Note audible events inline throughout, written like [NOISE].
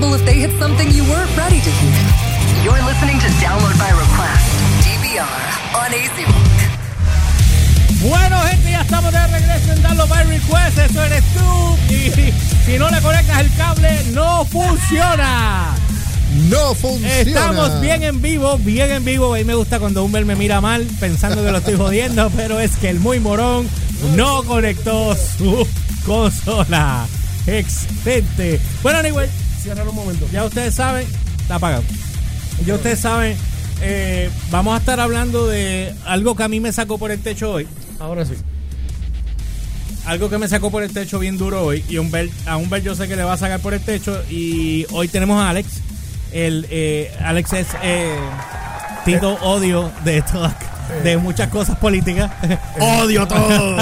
possible if they hit something you weren't ready to hear. You're listening to Download by Request, DVR, on AC Bueno, gente, ya estamos de regreso en Download by Request. Eso eres tú. Y [LAUGHS] si no le conectas el cable, no funciona. No funciona. Estamos bien en vivo, bien en vivo. A mí me gusta cuando Humber me mira mal pensando que lo estoy jodiendo, [LAUGHS] pero es que el muy morón no conectó su [LAUGHS] consola. Excelente. Bueno, anyway, Cierra un momento. ya ustedes saben, está apagado. Ya ustedes saben, eh, vamos a estar hablando de algo que a mí me sacó por el techo hoy. Ahora sí. Algo que me sacó por el techo bien duro hoy. Y a Humbert yo sé que le va a sacar por el techo. Y hoy tenemos a Alex. El, eh, Alex es eh, Tito Odio de todas de muchas cosas políticas. Odio todo.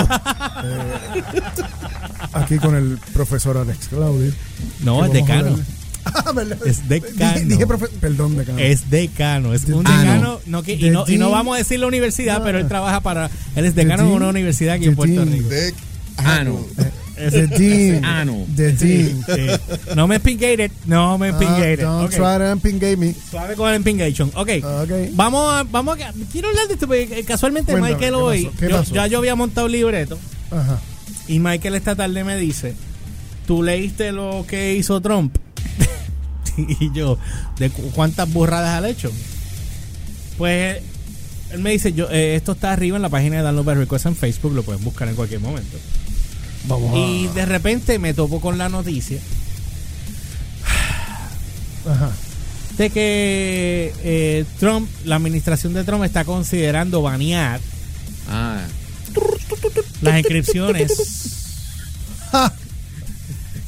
Aquí con el profesor Alex Claudio. No, es decano. Ah. Es decano. Dije, dije profe- Perdón, decano. Es decano, es un Ah, no. decano. No, que, y, no, y no De- vamos a decir la universidad, Ah. pero él trabaja para. Él es decano De- una universidad aquí en Puerto Rico. De No. The Dean. Ah, no. The Dean. Sí. No me empingated. No me Ah, empingated. don't Ok. try to empingate me. Suave con el empingation. Ok. Ok. Vamos a, vamos a, quiero hablar de esto porque eh, casualmente Cuéntame, Michael ¿qué hoy, yo- pasó? ya yo había montado el libreto Ajá. y Michael esta tarde me dice, ¿tú leíste lo que hizo Trump? [LAUGHS] y yo, ¿de cu- cuántas burradas ha hecho? Pues él me dice, yo eh, esto está arriba en la página de Download by Request en Facebook, lo pueden buscar en cualquier momento. Vamos a. Y de repente me topo con la noticia Ajá. de que eh, Trump, la administración de Trump está considerando banear Ah. las inscripciones. [LAUGHS]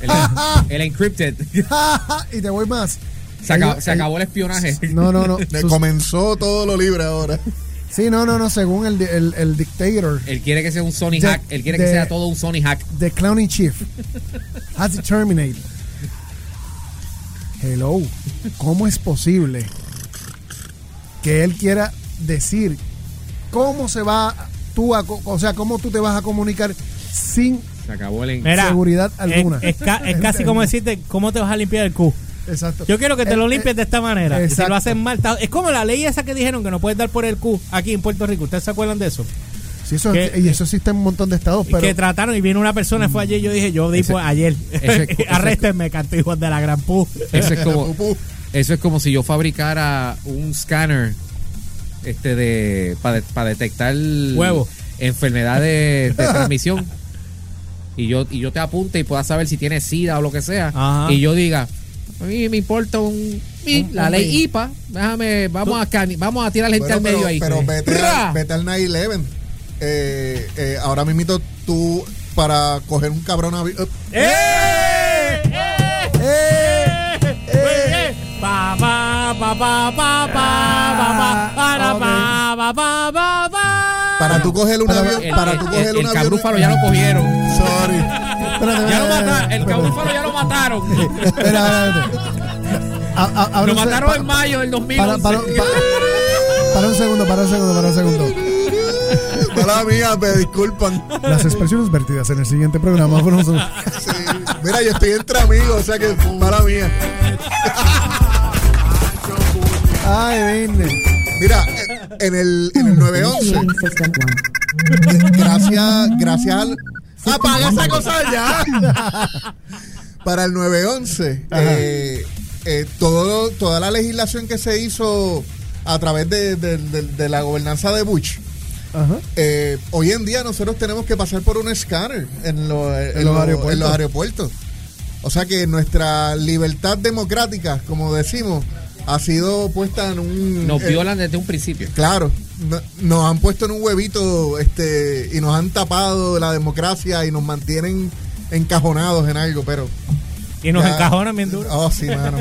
El, el encrypted. [LAUGHS] y te voy más. Se acabó, Ellos- se acabó el espionaje. No, no, no. [LAUGHS] Comenzó todo lo libre ahora. Sí, no, no, no. Según el, di- el, el dictator, Él quiere que sea un Sony hack. Él quiere que sea todo un Sony hack. the clowning chief, has terminated. Hello. ¿Cómo es posible que él quiera decir cómo se va tú a, co- o sea, cómo tú te vas a comunicar sin Se acabó el en- Mira, seguridad alguna? Es, es ca- es casi como decirte cómo te vas a limpiar el cu. Exacto. Yo quiero que te Eh, lo eh, limpies de esta manera. Y si exacto. lo hacen mal, está- es como la ley esa que dijeron que no puedes dar por el cu aquí en Puerto Rico. ¿Ustedes se acuerdan de eso? Sí, eso, que- y eso existe en un montón de estados, pero que trataron y vino una persona, fue ayer. Yo dije, yo di Ese- pues, ayer. ese- [LAUGHS] Arréstenme, canto hijos de la gran pu. Eso es como, [LAUGHS] eso es como si yo fabricara un scanner este de para detectar Huevo. enfermedades de [LAUGHS] transmisión y yo y yo te apunte y pueda saber si tienes sida o lo que sea Ajá. y yo diga a mí me importa un, mi, Un- la un ley. IPA déjame vamos a cani- vamos a tirar gente Bueno, al medio pero, ahí. pero vete, al- vete al 9-11. Eh, eh, ahora mismo tú para coger un cabrón avi- uh, ¡Eh! ¡Eh! ¡Eh! Pa, pa, pa, pa, pa, pa, pa, pa, pa, pa, pa, pa, pa. para tú coger un avión el, para el- tú el- coger el un avión. cabrúfalo ya lo cogieron. Sorry ya lo mataron el cabrúfalo ya lo mataron Espera, espérate. A- a- abre lo mataron en mayo del para, 2011 para, para, para un segundo, para un segundo, para un segundo. mala mía me disculpan Las expresiones vertidas en el siguiente programa fueron Sí. mira yo estoy entre amigos o sea que mala mía Ay, vine. mira en el en el 911 gracias gracias al apaga esa cosa ya [LAUGHS] para el 911 eh, eh, todo, toda la legislación que se hizo a través de, de- de- de la gobernanza de Bush Ajá. eh, hoy en día nosotros tenemos que pasar por un escáner en, lo- en En los lo- aeropuertos. en los aeropuertos. O sea que nuestra libertad democrática, como decimos, ha sido puesta en un... nos eh, violan desde un principio Claro, no- nos han puesto en un huevito este y nos han tapado la democracia y nos mantienen encajonados en algo, pero... Y nos ya- encajonan bien duro. Oh, sí, mano.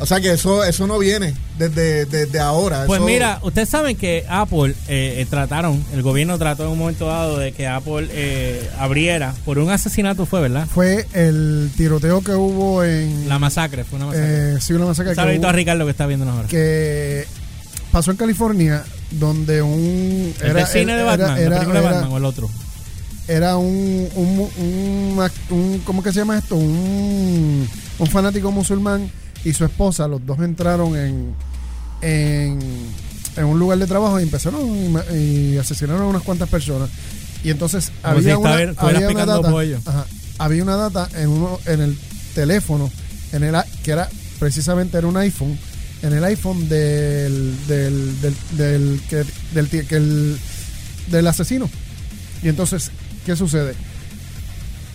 O sea que eso eso no viene desde, desde ahora. Pues eso- mira, ustedes saben que Apple eh, eh, trataron, el gobierno trató en un momento dado de que Apple eh, abriera, por un asesinato fue, ¿verdad? Fue el tiroteo que hubo en. La masacre, fue una masacre. eh, sí, una masacre Un que, saludito hubo- a Ricardo que está viéndonos ahora. que pasó en California, donde un. ¿El del cine de era- Batman? era- ¿La película de era- Batman o el otro? era un, un, un, un- ¿cómo que se llama esto? Un un fanático musulmán y su esposa, los dos entraron en, en, en un lugar de trabajo y empezaron y, y asesinaron a unas cuantas personas. Y entonces Como si había una, estuvieras había una data, ajá, había una data en uno en el teléfono, en el que era precisamente era un iPhone, en el iPhone del del del, del que del, que el- del asesino. Y entonces, ¿qué sucede?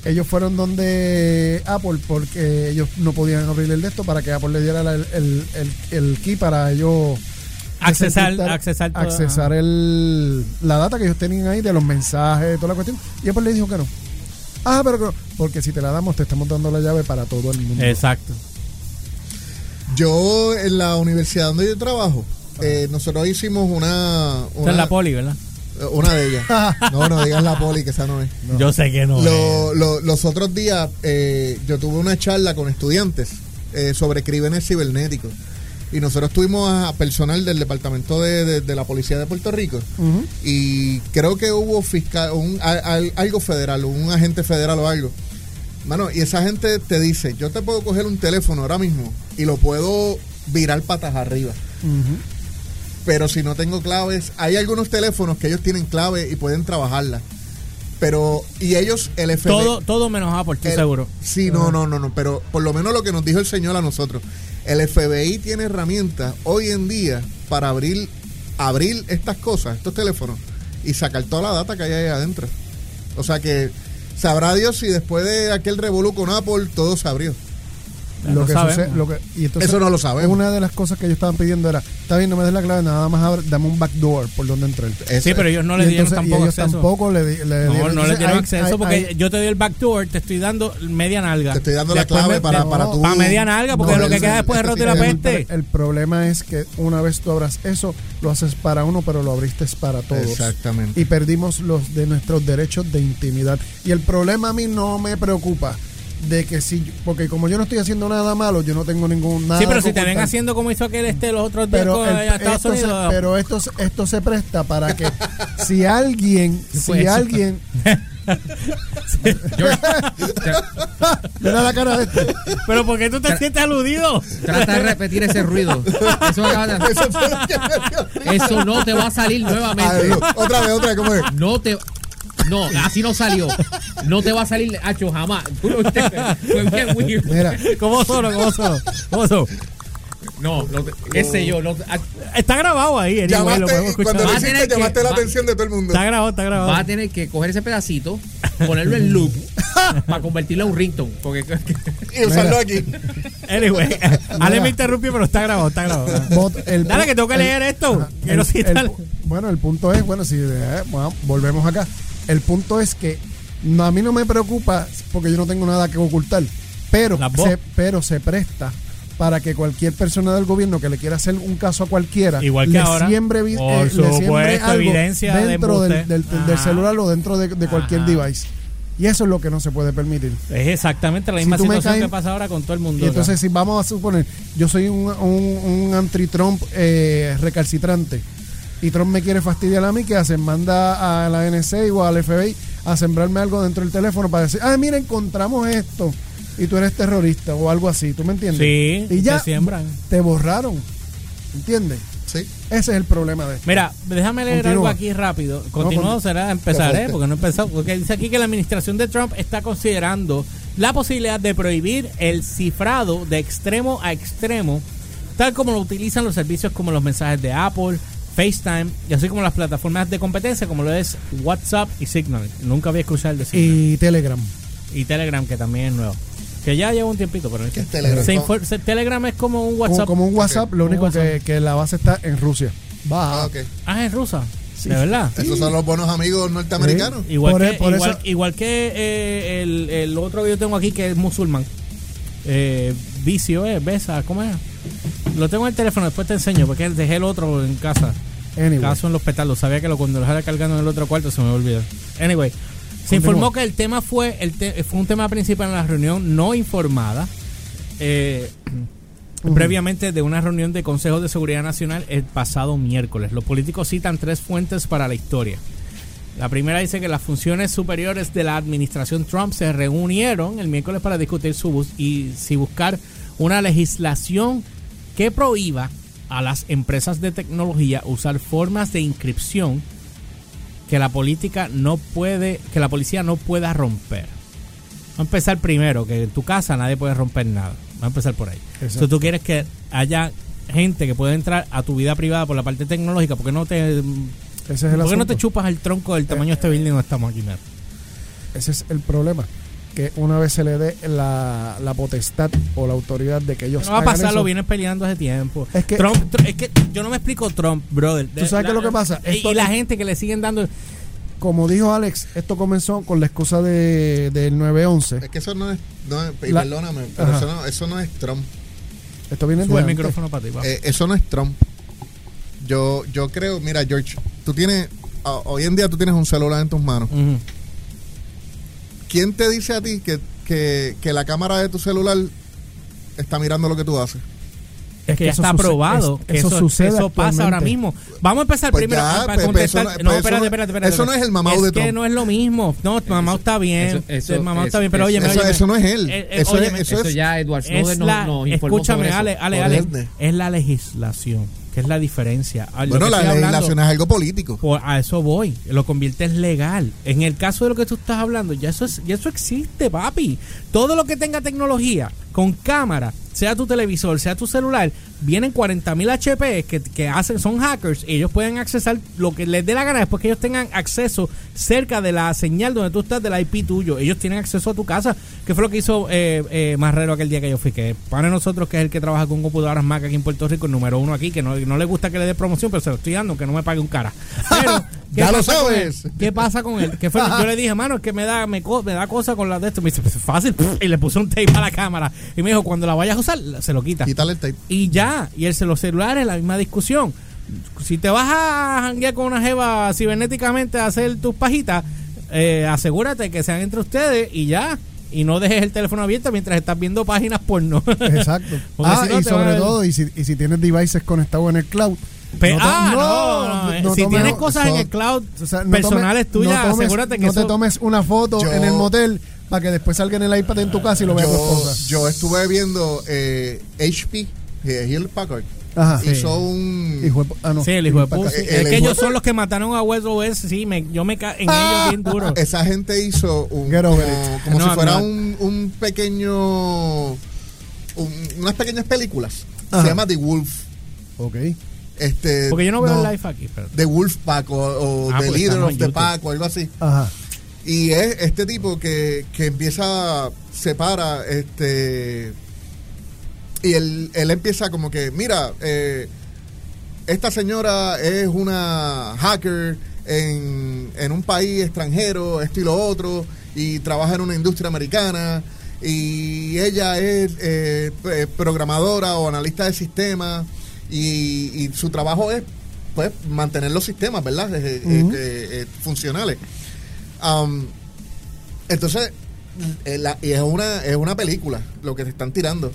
Ellos fueron donde Apple porque ellos no podían abrir el de esto para que Apple le diera el, el, el, key para ellos Accesar- accesar toda- accesar el, la data que ellos tenían ahí de los mensajes, toda la cuestión. Y Apple le dijo que no. Ah, pero que no, porque si te la damos, te estamos dando la llave para todo el mundo. Exacto. Yo en la universidad donde yo trabajo, eh, nosotros hicimos una, Esta una es la poli, ¿verdad? una de ellas. [LAUGHS] No, no digas la poli, que esa no es. Yo sé que no. Lo- eh. lo- los otros días eh, yo tuve una charla con estudiantes eh, sobre crímenes cibernéticos. Y nosotros tuvimos a personal del departamento de, de- de la policía de Puerto Rico. Y creo que hubo fiscal, un, a- algo federal, un agente federal o algo. Mano, y esa gente te dice, yo te puedo coger un teléfono ahora mismo y lo puedo virar patas arriba. Pero si no tengo claves, hay algunos teléfonos que ellos tienen clave y pueden trabajarla. Pero, y ellos, el FBI. todo, todo menos Apple, estoy seguro. Sí, no, no, no, no. Pero por lo menos lo que nos dijo el señor a nosotros. El FBI tiene herramientas hoy en día para abrir, abrir estas cosas, estos teléfonos, y sacar toda la data que hay ahí adentro. O sea que sabrá Dios si después de aquel revolú con Apple todo se abrió. Lo no que sucede- lo que- y entonces, Eso no lo sabemos. Una de las cosas que ellos estaban pidiendo era, está bien, no me des la clave, nada más abre- dame un backdoor por donde entrar. Sí, es. pero ellos no le dieron entonces- tampoco ellos acceso. tampoco le, di- le No, dieron. no le dieron hay- acceso hay- porque hay- yo te doy el backdoor, te estoy dando media nalga. Te estoy dando la clave me- para, para tu. Pa' media nalga, porque No, lo que queda después es roto y la de- el, peste. el problema es que una vez tú abras eso, lo haces para uno, pero lo abriste para todos. Exactamente. Y perdimos los de nuestros derechos de intimidad. Y el problema a mí no me preocupa de que si, porque como yo no estoy haciendo nada malo, yo no tengo ningún nada. Sí, pero que si te ven haciendo como hizo aquel este los otros días pero, el- Estados esto se, pero esto, se- esto se presta para que [LAUGHS] si alguien, ¿Qué fue si eso? alguien, [LAUGHS] mira la cara de este. Pero ¿por qué tú te sientes aludido? Trata de repetir ese ruido. Eso, acaba de- [LAUGHS] Eso no te va a salir nuevamente. otra vez, otra vez, ¿cómo es? No te. No, así no salió. No te va a salir, Hacho, jamás. Fue bien weird. Mira, ¿Cómo solo? ¿Cómo solo? ¿Cómo solo? No, no te- qué sé yo. No, ah, Está grabado ahí, anyway, lo Llamaste, podemos y escuchar. cuando lo Va a hiciste, que- llamaste la va- atención de todo el mundo. Está grabado, está grabado. vas a tener que coger ese pedacito, ponerlo en loop [LAUGHS] para convertirlo en un ringtone. Porque Y usarlo aquí. Anyway, [LAUGHS] Ale me interrumpió, pero está grabado, está grabado. [LAUGHS] Bot- el Dale, que tengo que el- leer esto. El- bueno, el punto es, bueno, si eh, bueno, volvemos acá. El punto es que no, a mí no me preocupa porque yo no tengo nada que ocultar, pero se, pero se presta para que cualquier persona del gobierno que le quiera hacer un caso a cualquiera Igual que le ahora. siembre, Por le siembre algo evidencia de dentro del, celular o dentro de, de cualquier Ajá. device. Y eso es lo que no se puede permitir. Es exactamente la misma Si situación que pasa ahora con todo el mundo. Y entonces, si vamos a suponer, yo soy un, un, un anti-Trump eh, recalcitrante y Trump me quiere fastidiar a mí, ¿qué hacen? Manda a la NSA o al FBI a sembrarme algo dentro del teléfono para decir, ah, mira, encontramos esto y tú eres terrorista o algo así, ¿tú me entiendes? Sí, y ya te siembran. te borraron, ¿entiendes? Sí. Ese es el problema de esto. Mira, déjame leer Continúa. algo aquí rápido. Continuo con- será empezaré, fuerte. porque no he empezado. Porque dice aquí que la administración de Trump está considerando la posibilidad de prohibir el cifrado de extremo a extremo, tal como lo utilizan los servicios como los mensajes de Apple, FaceTime, y así como las plataformas de competencia, como lo es WhatsApp y Signal. Nunca había escuchado el de Signal. Y Telegram. Y, Telegram, que también es nuevo. Que ya lleva un tiempito, pero ¿Qué es Telegram? Se infor- se- Telegram es como un WhatsApp. como un WhatsApp, lo único WhatsApp. que, que la base está en Rusia. Va. Ah, ok. Ah, es rusa. De verdad. Esos son los buenos amigos norteamericanos. Igual Por que, e- por igual, eso- igual que eh, el, el otro que yo tengo aquí que es musulmán. Eh, vicio, eh, besa, ¿cómo es? Lo tengo en el teléfono, después te enseño, porque dejé el otro en casa. Anyway. Caso en los petalos. Sabía que lo, cuando lo dejara cargando en el otro cuarto se me olvidó. Anyway, se Continúa. informó que el tema fue el te- fue un tema principal en la reunión no informada. eh, previamente de una reunión de Consejo de Seguridad Nacional el pasado miércoles. Los políticos citan tres fuentes para la historia. La primera dice que las funciones superiores de la administración Trump se reunieron el miércoles para discutir su bus y si buscar una legislación que prohíba a las empresas de tecnología usar formas de inscripción que la política no puede, que la policía no pueda romper. Vamos a empezar primero, que en tu casa nadie puede romper nada. Vamos a empezar por ahí. Si tú quieres que haya gente que pueda entrar a tu vida privada por la parte tecnológica, ¿por qué no te, ¿por qué no te chupas el tronco del tamaño de este building donde estamos aquí? mira? Ese es el problema. Que una vez se le dé la, la potestad o la autoridad de que ellos No va a pasar, lo vienes peleando hace tiempo. Es que- Trump, Tr- es que yo no me explico Trump, brother. ¿Tú sabes qué es lo que pasa? Y, Esto- y la gente que le siguen dando. como dijo Alex, esto comenzó con la excusa de, del 911. Es que eso no es. No es y La- perdóname, pero eso no, eso no es Trump. Esto viene Sube el micrófono para ti. Eh, eso no es Trump. Yo, yo creo, mira, George, tú tienes. hoy en día tú tienes un celular en tus manos. Ujú. ¿Quién te dice a ti que, que, que la cámara de tu celular está mirando lo que tú haces? Es que eso está probado. es- que eso eso, sucede eso pasa ahora mismo. Vamos a empezar Pues primero ya, para pues, contestar. pues eso no- no, espérate, no- espérate, espérate. eso no es el mamado es de que Trump. no es lo mismo. No, mamá está bien. eso- mamá está bien, pero oye, Eso, eso no es él. Eh, eh, eso, es, óyeme, eso Eso es. ya Edward Snowden es nos, nos informó escúchame, sobre eso. Ale, Ale, es la legislación, que es la diferencia. Lo Bueno, la hablando- legislación es algo político. Por- a eso voy, lo conviertes legal. En el caso de lo que tú estás hablando, ya eso, es, ya eso existe, papi. Todo lo que tenga tecnología, con cámara, sea tu televisor, sea tu celular, vienen 40.000 HP que, que hacen, son hackers y ellos pueden accesar lo que les dé la gana después que ellos tengan acceso cerca de la señal donde tú estás del IP tuyo. Ellos tienen acceso a tu casa, que fue lo que hizo eh, eh, Marrero aquel día que yo fui. Que para nosotros, que es el que trabaja con computadoras Mac aquí en Puerto Rico, el número uno aquí, que no, no le gusta que le dé promoción, pero se lo estoy dando, que no me pague un cara. [LAUGHS] Pero, ¿qué Ya lo sabes. ¿Qué pasa con él? ¿Qué fue? Yo le dije, mano, es que me da, me, me da cosa con la de esto. Me dice, pues es fácil. Y le puse un tape a la cámara. Y me dijo, cuando la vayas a usar, se lo quita. Quítale el tape. Y ya, y el los celulares, la misma discusión. Si te vas a janguear con una jeva cibernéticamente a hacer tus pajitas, eh, asegúrate que sean entre ustedes y ya. Y no dejes el teléfono abierto mientras estás viendo páginas porno. Exacto. [LAUGHS] Ah, si no y sobre todo, y si, y si tienes devices conectados en el cloud. Pe- ah, no, no, no si tienes cosas en el cloud o sea, no personales tuyas, no tomes- asegúrate que no eso... te tomes una foto Yo- en el motel para que después salga en el iPad en tu casa y lo vea tu Yo, yo estuve viendo eh, HP, eh, Hewlett Packard, Ajá. hizo un. Hijo de ah, no. Sí, el hijo de puta. Eh, Es que ellos son los que mataron a West OS. Sí, me, yo me ca en ellos bien duro. [LAUGHS] Esa gente hizo un, Get como, over it. como No, si fuera no. un, un pequeño. un- unas pequeñas películas. Ajá. Se llama The Wolf. Ok. Este, Porque yo no veo el live aquí. Pero... The Wolf Pack o, o Ah, The porque Leader of the YouTube. Pack o algo así. Ajá. Y es este tipo que, que empieza, separa, este. Y él, él empieza como que, mira, eh, esta señora es una hacker en, en un país extranjero, esto y lo otro, y trabaja en una industria americana, y ella es eh, p- programadora o analista de sistemas, y, y su trabajo es pues mantener los sistemas, ¿verdad? Eh, eh, eh, eh, funcionales. Am, entonces, eh, la- y es una, es una película lo que te están tirando.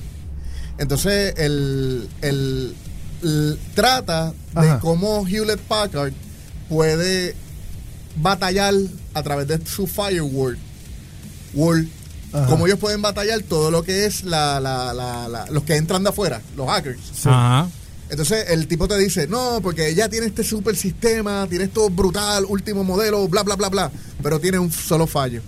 Entonces, el, el- el- trata de cómo Hewlett Packard puede batallar a través de su firewall. Wall, Ajá. cómo ellos pueden batallar todo lo que es la, la- la- la- los que entran de afuera, los hackers. Ajá. Entonces el tipo te dice, no, porque ella tiene este super sistema, tiene esto brutal, último modelo, bla, bla, bla, bla, pero tiene un solo fallo.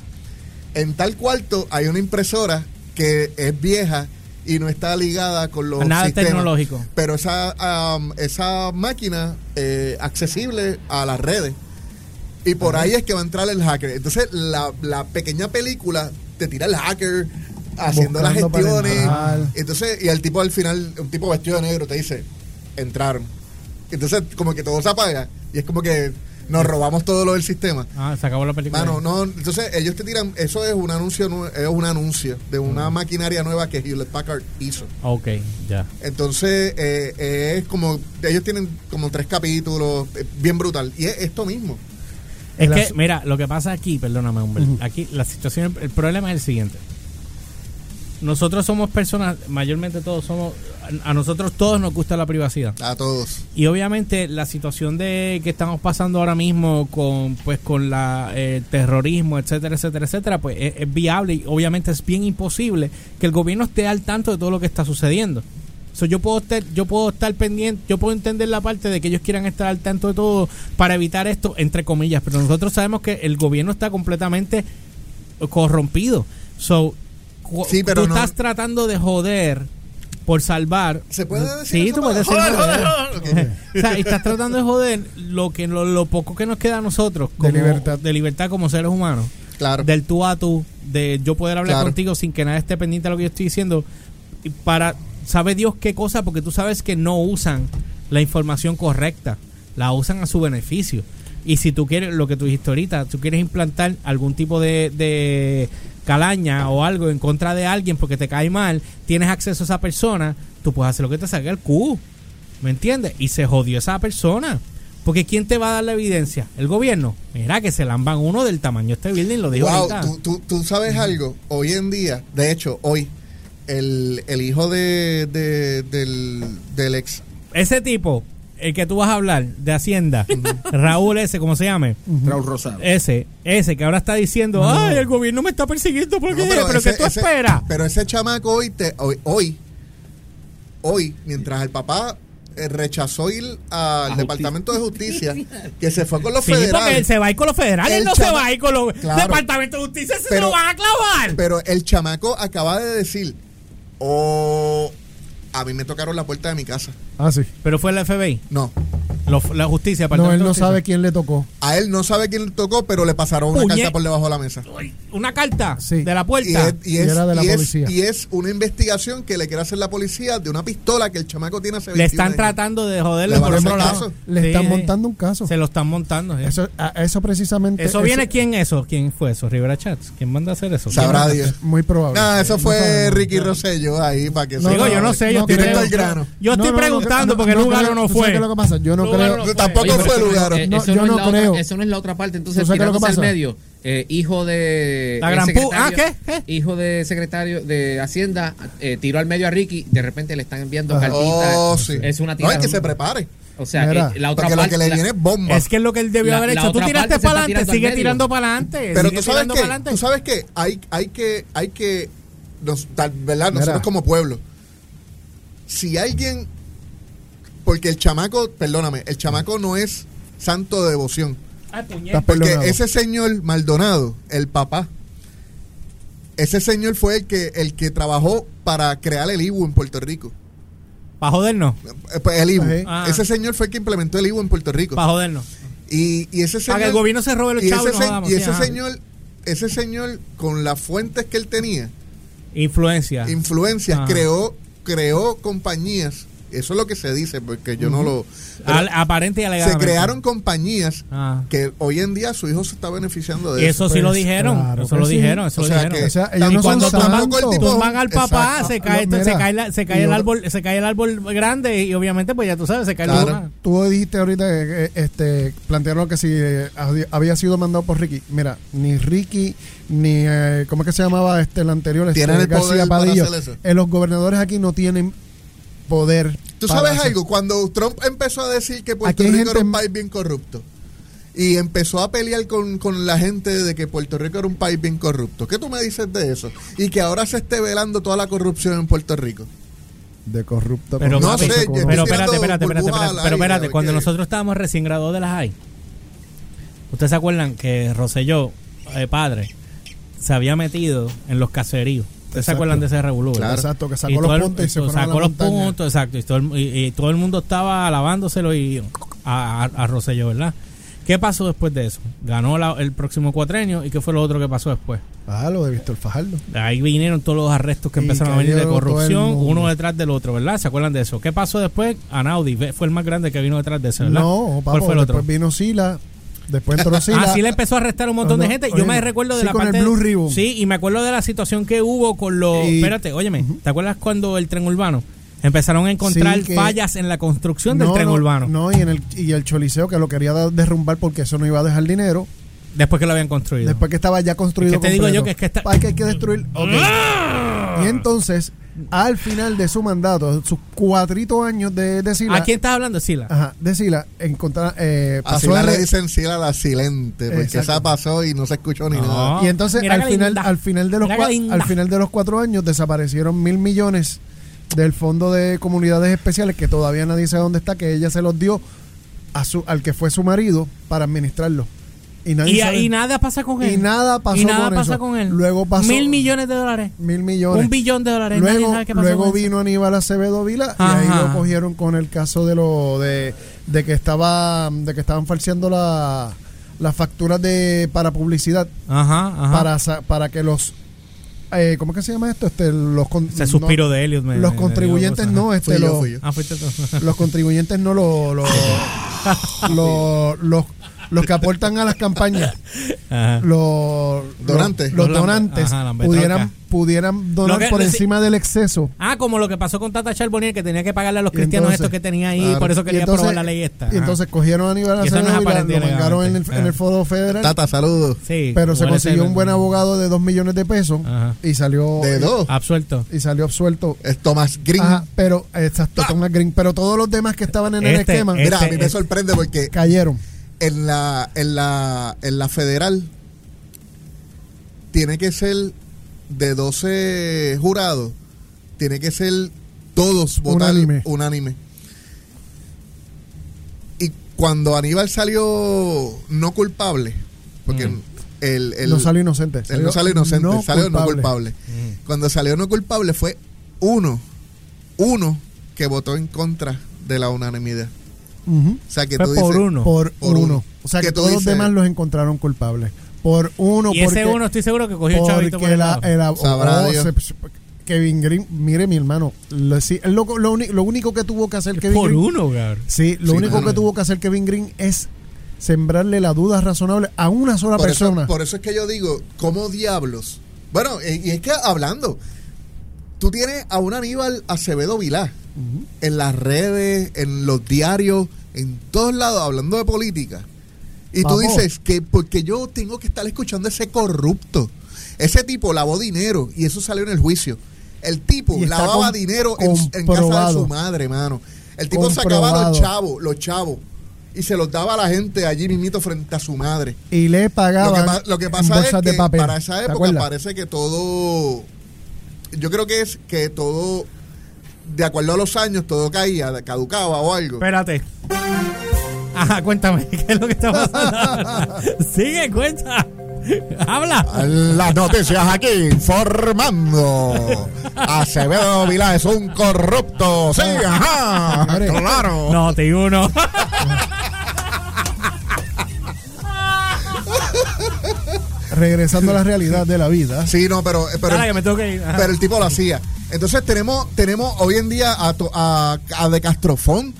En tal cuarto hay una impresora que es vieja y no está ligada con los Nada sistemas. tecnológico. Pero esa, esa máquina eh, accesible a las redes. Y por ahí es que va a entrar el hacker. Entonces la, la pequeña película te tira el hacker haciendo las Buscando gestiones. Entonces, y el tipo al final, un tipo vestido de negro, te dice, entraron. Entonces, como que todo se apaga. Y es como que nos robamos todo lo del sistema. Ah, se acabó la película. Mano, no, entonces ellos te tiran, eso es un anuncio, es un anuncio de una maquinaria nueva que Hewlett Packard hizo. Ok, ya. Entonces, eh, eh, es como, ellos tienen como tres capítulos, eh, bien brutal. Y es esto mismo. Es El que, mira, lo que pasa aquí, perdóname, hombre, Ujú. aquí la situación, el problema es el siguiente. Nosotros somos personas, mayormente todos somos, a nosotros todos nos gusta la privacidad. A todos. Y obviamente la situación de que estamos pasando ahora mismo con pues con la eh, terrorismo, etcétera, etcétera, etcétera, pues es, es viable y obviamente es bien imposible que el gobierno esté al tanto de todo lo que está sucediendo. So, yo puedo estar, yo puedo estar pendiente, yo puedo entender la parte de que ellos quieran estar al tanto de todo para evitar esto, entre comillas, pero nosotros sabemos que el gobierno está completamente corrompido. So, Sí, pero tú no- estás tratando de joder por salvar. ¿Se puede decir Sí, esa tú puedes decir o sea, estás tratando de joder lo que lo, lo poco que nos queda a nosotros De libertad. de libertad como seres humanos. Claro. del tú a tú de yo poder hablar Claro. contigo sin que nadie esté pendiente de lo que yo estoy diciendo. Para sabe Dios qué cosa porque tú sabes que no usan la información correcta la usan a su beneficio. Y si tú quieres lo que tú dijiste ahorita tú quieres implantar algún tipo de, de calaña o algo en contra de alguien porque te cae mal tienes acceso a esa persona tú puedes hacer lo que te salga el Q ¿me entiendes? y se jodió esa persona porque ¿quién te va a dar la evidencia? ¿El gobierno? Mira que se lamban uno del tamaño de este building, lo dijo Wow, ahorita. tú, tú, tú sabes algo. Hoy en día, de hecho, hoy, el, el hijo de, de- del, del ex. Ese tipo, el que tú vas a hablar, de Hacienda, Raúl ese, como se llame, Raúl Rosado. ese, ese que ahora está diciendo, ay, el gobierno me está persiguiendo, ¿por qué? No, pero ese- que tú ese- esperas. Pero ese chamaco hoy, te, hoy, hoy, hoy, mientras el papá eh, rechazó ir al A Departamento de Justicia, que se fue con los Sí, porque federales. él se va a ir con los federales, El no se va a ir con los Claro. departamentos de justicia, se Pero- lo van a clavar. Pero el chamaco acaba de decir, o a mí me tocaron la puerta de mi casa. Ah, sí. Pero fue el FBI, No, lo- la justicia. No, él no sabe quién le tocó. a él no sabe quién le tocó, pero le pasaron una Puñe- carta por debajo de la mesa. Una carta Sí. de la Y puerta. es, y, Y es- era de la y es- policía. y es una investigación que le quiere hacer la policía de una pistola que el chamaco tiene hace Le 21 están años. tratando de joderle Le por van a otro hacer lado. caso. Le Sí, están sí. montando un caso. Se lo están montando. sí. Eso, a- eso precisamente. Eso viene quién eso? ¿Quién fue eso? Rivera Chats. ¿Quién manda a hacer eso? Sabrá ¿Quién Dios. Muy probable. No, eso No fue sabemos. Ricky Rosselló ahí para que No, Digo, yo no sé, yo no, estoy, directo al preguntando- grano. yo estoy No, no, no, preguntando no, porque no Lugaro no ¿tú sabes fue. qué es lo que pasa? Yo no Lugaro creo- no fue. Tampoco Oye, fue no- Lugaro. eh, No, eso, yo no es no la otra- creo. eso no es la otra parte. Entonces, ¿Tú sabes qué es lo que pasa? medio, eh, hijo de. La el gran ah, ¿qué? ¿Qué? Hijo de secretario de Hacienda, eh, tiró al medio a Ricky. De repente le están enviando Ajá. cartitas. Oh, sí. Es una No, tira. hay que se prepare. O sea, Mira, que la otra Porque lo parte. que le viene es bomba. Es que es lo que él debió La- haber hecho. Tú tiraste para adelante, sigue tirando para adelante. Pero tú sabes que, tú sabes que hay, hay que, hay que, nos, tal- ¿verdad? Nosotros Mira. como pueblo, si alguien, porque el chamaco, perdóname, el chamaco no es santo de devoción. Puñet. Estás Porque ese señor Maldonado, el papá, ese señor fue el que, el que trabajó para crear el IBU en Puerto Rico. Para jodernos. Eh, pues, El IBU. Ah. Ese señor fue el que implementó el IBU en Puerto Rico. Para jodernos. Y, y ese Para señor. que el gobierno se robe los y chavos. ese, y nos se- jodamos, y sí, ese ajá. señor, ese señor, con las fuentes que él tenía, Influencia. influencias, creó, creó compañías. Eso es lo que se dice, porque yo no lo. Al- aparente y se alegadamente. crearon compañías Ah. que hoy en día su hijo se está beneficiando de Y eso. eso sí lo Pues, dijeron. claro eso lo sí. dijeron. Eso O lo sea dijeron. que- O sea, Y ellos no cuando tipo- tumban al papá, Exacto. se cae, Lo- se cae, la- se cae y el árbol, se cae el árbol grande y obviamente pues ya tú sabes, se cae Claro. la Tú dijiste ahorita que eh, este, plantearon que si eh, había- sido mandado por Ricky. Mira, ni Ricky, ni. eh, ¿Cómo es que se llamaba este, el anterior? Este, Tienen el poder para Padillo. hacer eso. Eh, los gobernadores aquí no tienen poder. Tú sabes hacer- algo, cuando Trump empezó a decir que Puerto hay Rico era un país bien corrupto y empezó a pelear con, con la gente de que Puerto Rico era un país bien corrupto, ¿qué tú me dices de eso? Y que ahora se esté velando toda la corrupción en Puerto Rico. De corrupto. Pero, No sé, pero espérate, espérate, espérate, Pero aire, espérate, cuando nosotros estábamos recién graduados de las high, ¿ustedes se acuerdan que Roselló, eh, padre, se había metido en los caseríos? ¿Ustedes se acuerdan de ese revolú? Claro. Exacto, que sacó los puntos y se fueron a la sacó los puntos, exacto. Y todo, el, y- y todo el mundo estaba alabándoselo y a, a, a Rosselló, ¿verdad? ¿Qué pasó después de eso? Ganó la- el próximo cuatrenio y ¿qué fue lo otro que pasó después? Ah, lo de Víctor Fajardo. Ahí vinieron todos los arrestos que Y empezaron a venir de corrupción, uno detrás del otro, ¿verdad? ¿Se acuerdan de eso? ¿Qué pasó después? Anaudi fue el más grande que vino detrás de eso, ¿verdad? No, ¿Cuál papo, fue el otro? después vino Sila, después entró [LAUGHS] Sila. Ah, sí le empezó a arrestar un montón de gente. Yo me recuerdo de sí, la con el parte... Blue Ribbon. Sí, y me acuerdo de la situación que hubo con los... Y- Espérate, óyeme, ¿te acuerdas cuando el tren urbano? Empezaron a encontrar Sí, fallas en la construcción del tren no, urbano. No, y, en el, y el choliseo que lo quería derrumbar porque eso no iba a dejar dinero. Después que lo habían construido. Después que estaba ya construido. Es que te digo yo que es que está- Hay que, hay que destruir. ok. Y no. entonces, al final de su mandato, sus cuatrito años de, de Sila, ¿A quién estás hablando, Sila? Ajá, de Sila, encontrar, eh, pasó la a le re- dicen Sila la silente, porque Exacto. esa pasó y no se escuchó ni No. nada. Y entonces Mira al final, linda. al final de los cua- al final de los cuatro años desaparecieron mil millones del fondo de comunidades especiales que todavía nadie sabe dónde está, que ella se los dio a su, al que fue su marido para administrarlo. Y nadie Y, sabe- y nada pasa con él. Y nada pasó Y nada con pasa eso. con él. Luego pasó- Mil millones de dólares. mil millones. Un billón de dólares. Nadie Luego, sabe qué pasó luego con eso. vino Aníbal Acevedo Vila y ahí lo cogieron con el caso de lo de, de que estaba de que estaban falseando la- las facturas de para publicidad Ajá, ajá. para para que los eh, ¿cómo es que se llama esto? Este los Ese suspiro no, de Elliot. me- los contribuyentes no, este Fui yo, los, fui yo. Ah, fuiste tú. los contribuyentes no lo, lo- [LAUGHS] lo- los los que aportan a las campañas Ajá. los Donantes. los, donantes ajá, pudieran pudieran donar que- por encima del exceso Ah, como lo que pasó con Tata Charbonnier, que tenía que pagarle a los cristianos entonces- estos que tenía ahí, Claro. por eso quería entonces- aprobar la ley esta. Y entonces cogieron a Aníbal Y no Acevedo lo mangaron en el, en el Foro Federal, Tata, saludos. Sí, pero se consiguió un buen abogado de dos millones de pesos Ajá. y salió De dos. Absuelto. y salió absuelto. Es Thomas Green. Ajá, pero exacto, Thomas Green, pero todos los demás que estaban en el Este, esquema Mira, a mí Este- me sorprende porque cayeron. En la, en la, en la federal tiene que ser de 12 jurados, tiene que ser todos votar Unánime. unánime. Y cuando Aníbal salió no culpable, porque Mm. el, el- no salió inocente. él no salió inocente, no salió no culpable. culpable. Cuando salió no culpable fue uno, uno que votó en contra de la unanimidad. O sea que Fue tú por dices, uno. Por, Por uno. uno. O sea que, todos los demás los encontraron culpables. Por uno, Y porque, ese uno estoy seguro que cogió el chavito por el la, el ab- Sabrá oh, Dios. se- Kevin Green, mire mi hermano, lo, sí, él lo, lo uni- lo único que tuvo que hacer Kevin por Green uno, cabrón. Sí, lo Sí, único mano. que tuvo que hacer Kevin Green es sembrarle la duda razonable a una sola por eso, persona. por eso es que yo digo, ¿cómo diablos? Bueno, y, y es que hablando, tú tienes a un Aníbal Acevedo Vilá en las redes, en los diarios, en todos lados, hablando de política. Y tú dices que porque yo tengo que estar escuchando a ese corrupto. Ese tipo lavó dinero y eso salió en el juicio. El tipo lavaba dinero en, en casa de su madre, mano. El tipo sacaba Comprobado. los chavos, los chavos, y se los daba a la gente allí mismito frente a su madre. y le Lo que, pagaban pa- lo que pasa es que para esa ¿te época parece que todo, yo creo que es que todo, de acuerdo a los años, todo caía, caducaba o algo. Espérate. Ajá, cuéntame, [LAUGHS] ¿qué es lo que está pasando? [LAUGHS] Sigue, cuenta. Habla. Las noticias aquí informando. Acevedo Vilá es un corrupto. Sí, ajá. Claro. No, te digo uno. [LAUGHS] Regresando a la realidad de la vida. Sí, no, pero, pero, Ahora que me tengo que ir. Ajá. pero el tipo lo hacía. Entonces tenemos, tenemos hoy en día a, a, a De Castrofón.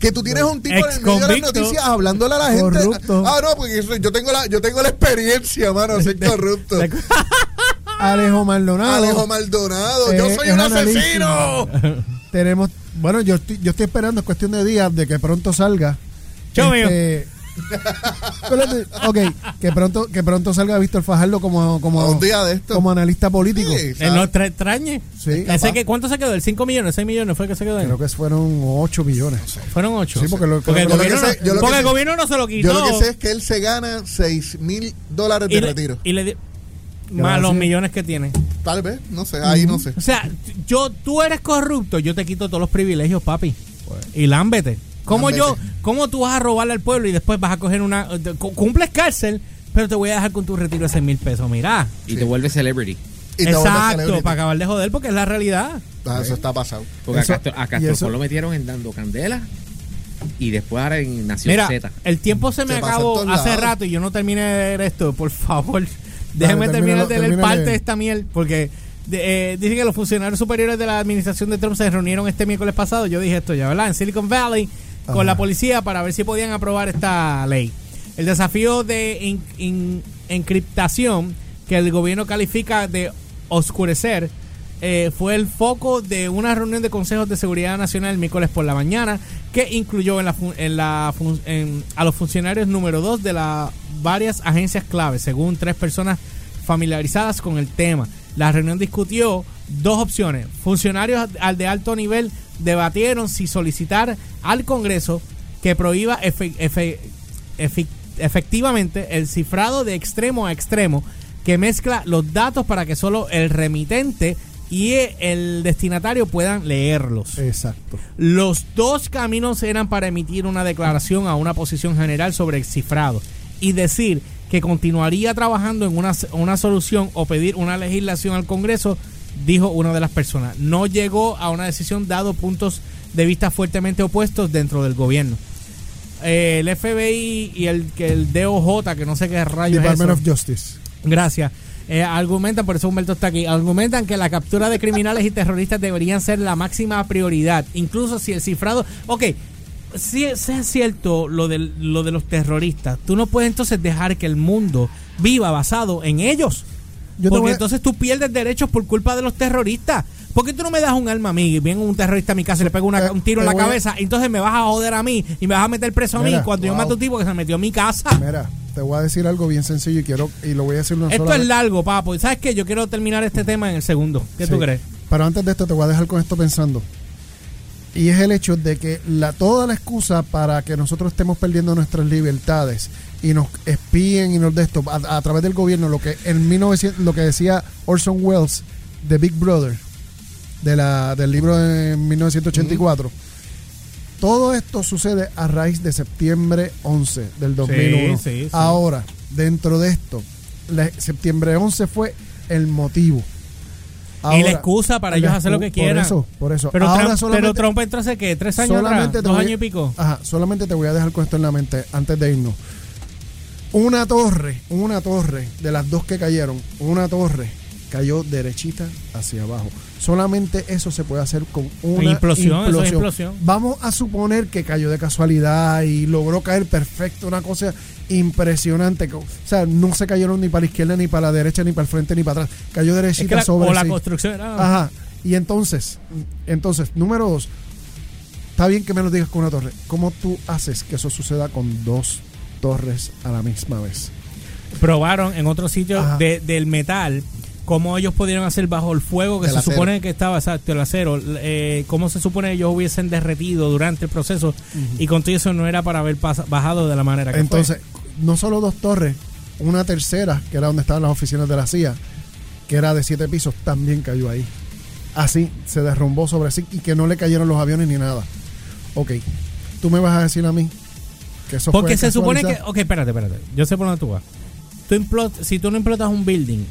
Que tú tienes un tipo en medio de las noticias hablándole a la gente. Corrupto. Ah, no, porque eso- yo tengo la, yo tengo la experiencia, mano, [LAUGHS] de ser corrupto. De- Alejo Maldonado. Alejo Maldonado, yo Eh, soy un analísimo. asesino. [LAUGHS] Tenemos, bueno, yo estoy, yo estoy esperando, es cuestión de días de que pronto salga. Mío. Este, ok, que pronto, que pronto salga Víctor Fajardo como, como, Un día de esto. como analista político. Sí, ¿En ¿sabes? los tres trañes? Sí, Ese que, ¿Cuánto se quedó? ¿El 5 millones? ¿6 millones fue que se quedó? Creo que fueron 8 millones. Fueron 8. Sí, porque lo- porque el gobierno, sé- no, el gobierno no se lo quitó. Yo lo que sé es que él se gana 6 mil dólares de y, le, retiro. y le di- más los millones que tiene. Tal vez, no sé, ahí no sé. O sea, yo, tú eres corrupto, yo te quito todos los privilegios, papi. Y lámbete. ¿Cómo yo, cómo tú vas a robarle al pueblo y después vas a coger una, cu- cumples cárcel, pero te voy a dejar con tu retiro de 6 mil pesos? Mira. Y te vuelves celebrity. Y Exacto, para acabar de joder, porque es la realidad. Ah, eso está pasado. Porque Eso- a Castro, a Castro lo metieron en Dando Candela y después ahora en Nación Mira, Z. el tiempo se me Se acabó hace lados. rato y yo no terminé de ver esto. Por favor, déjeme terminar termínalo, de leer parte de esta miel. Porque de- eh, dicen que los funcionarios superiores de la administración de Trump se reunieron este miércoles pasado. Yo dije esto ya, ¿verdad? En Silicon Valley con la policía para ver si podían aprobar esta ley. El desafío de in- in- encriptación que el gobierno califica de oscurecer eh, fue el foco de una reunión de consejos de seguridad nacional el miércoles por la mañana que incluyó en la, en la en- a los funcionarios número dos de las varias agencias clave, según tres personas familiarizadas con el tema. La reunión discutió Dos opciones. Funcionarios al de alto nivel debatieron si solicitar al Congreso que prohíba efe- efe- efe- efectivamente el cifrado de extremo a extremo que mezcla los datos para que solo el remitente y el destinatario puedan leerlos. Exacto. Los dos caminos eran para emitir una declaración a una posición general sobre el cifrado y decir que continuaría trabajando en una, una solución o pedir una legislación al Congreso, dijo una de las personas. No llegó a una decisión dado puntos de vista fuertemente opuestos dentro del gobierno. Eh, el FBI y el, que el DOJ, que no sé qué rayos es Department eso. of Justice. Gracias. Eh, argumentan, por eso Humberto está aquí, argumentan que la captura de criminales y terroristas deberían ser la máxima prioridad, incluso si el cifrado... Ok, si es si es cierto lo de, lo de los terroristas, tú no puedes entonces dejar que el mundo viva basado en ellos. Yo porque a- entonces tú pierdes derechos por culpa de los terroristas. ¿Por qué tú no me das un arma a mí y viene un terrorista a mi casa y le pego una- Eh, un tiro en la a- cabeza? Entonces me vas a joder a mí y me vas a meter preso a mí cuando yo wow. mato a un tipo que se metió a mi casa. Mira, te voy a decir algo bien sencillo y quiero y lo voy a decir una Esto sola es vez. largo, papo. ¿Y ¿Sabes qué? Yo quiero terminar este tema en el segundo. ¿Qué tú Sí. crees? Pero antes de esto te voy a dejar con esto pensando. Y es el hecho de que la, toda la excusa para que nosotros estemos perdiendo nuestras libertades y nos espíen y nos de esto a, a través del gobierno, lo que en 1900, lo que decía Orson Welles de Big Brother, de la, del libro de 1984. Todo esto sucede a raíz de septiembre 11 del 2001. sí, sí. Ahora, dentro de esto, la- septiembre 11 fue el motivo. Y la excusa para ellos hacer lo que quieran. Por eso, por eso. Pero, Ahora Trump, pero Trump entró hace que tres años atrás, dos voy- años y pico. Ajá, solamente te voy a dejar con esto en la mente antes de irnos. Una torre, una torre de las dos que cayeron, una torre cayó derechita hacia abajo. Solamente eso se puede hacer con una Implosión, es. Vamos a suponer que cayó de casualidad y logró caer perfecto, una cosa impresionante. O sea, no se cayeron ni para la izquierda, ni para la derecha, ni para el frente, ni para atrás. Cayó Es derechita que la, sobre o la sí. construcción era... Ajá. Y entonces, entonces, número dos, está bien que me lo digas con una torre. ¿Cómo tú haces que eso suceda con dos torres a la misma vez? Probaron en otros sitios Ajá. de- del metal cómo ellos pudieron hacer bajo el fuego que se acero. supone que estaba, exacto, el acero, eh, cómo se supone ellos hubiesen derretido durante el proceso y con todo eso no era para haber bajado de la manera que fue. Entonces, no solo dos torres, una tercera, que era donde estaban las oficinas de la CIA, que era de siete pisos, también cayó ahí. Así, se derrumbó sobre sí y que no le cayeron los aviones ni nada. Ok, tú me vas a decir a mí que eso Porque fue se supone que. Ok, espérate, espérate. Yo sé por dónde tú vas. Tú implot- si tú no implotas un building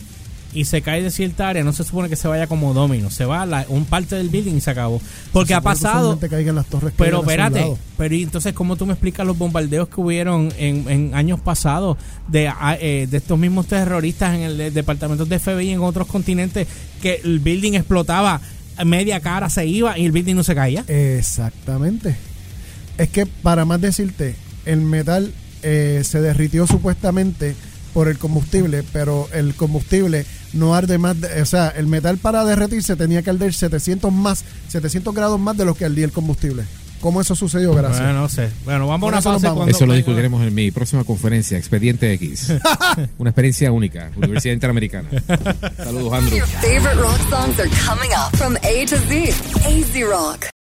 y se cae de cierta área, no se supone que se vaya como domino. Se va a la- un parte del building y se acabó. Porque ha que pasado. las torres Pero espérate, pero ¿y entonces, ¿cómo tú me explicas los bombardeos que hubieron en, en años pasados de, ah, eh, de estos mismos terroristas en el de- departamento de FBI y en otros continentes que el building explotaba, media cara se iba y el building no se caía? Exactamente. Es que para más decirte, el metal eh, se derritió supuestamente por el combustible, pero el combustible no arde más, de- o sea, el metal para derretirse tenía que arder 700 más, 700 grados más de lo que ardía el combustible. ¿Cómo eso sucedió? Gracias. Bueno, no sé. Bueno, vamos a una eso pausa. cuando Eso lo discutiremos en mi próxima conferencia, Expediente X. [LAUGHS] Una experiencia única, Universidad Interamericana. Saludos, Andrew.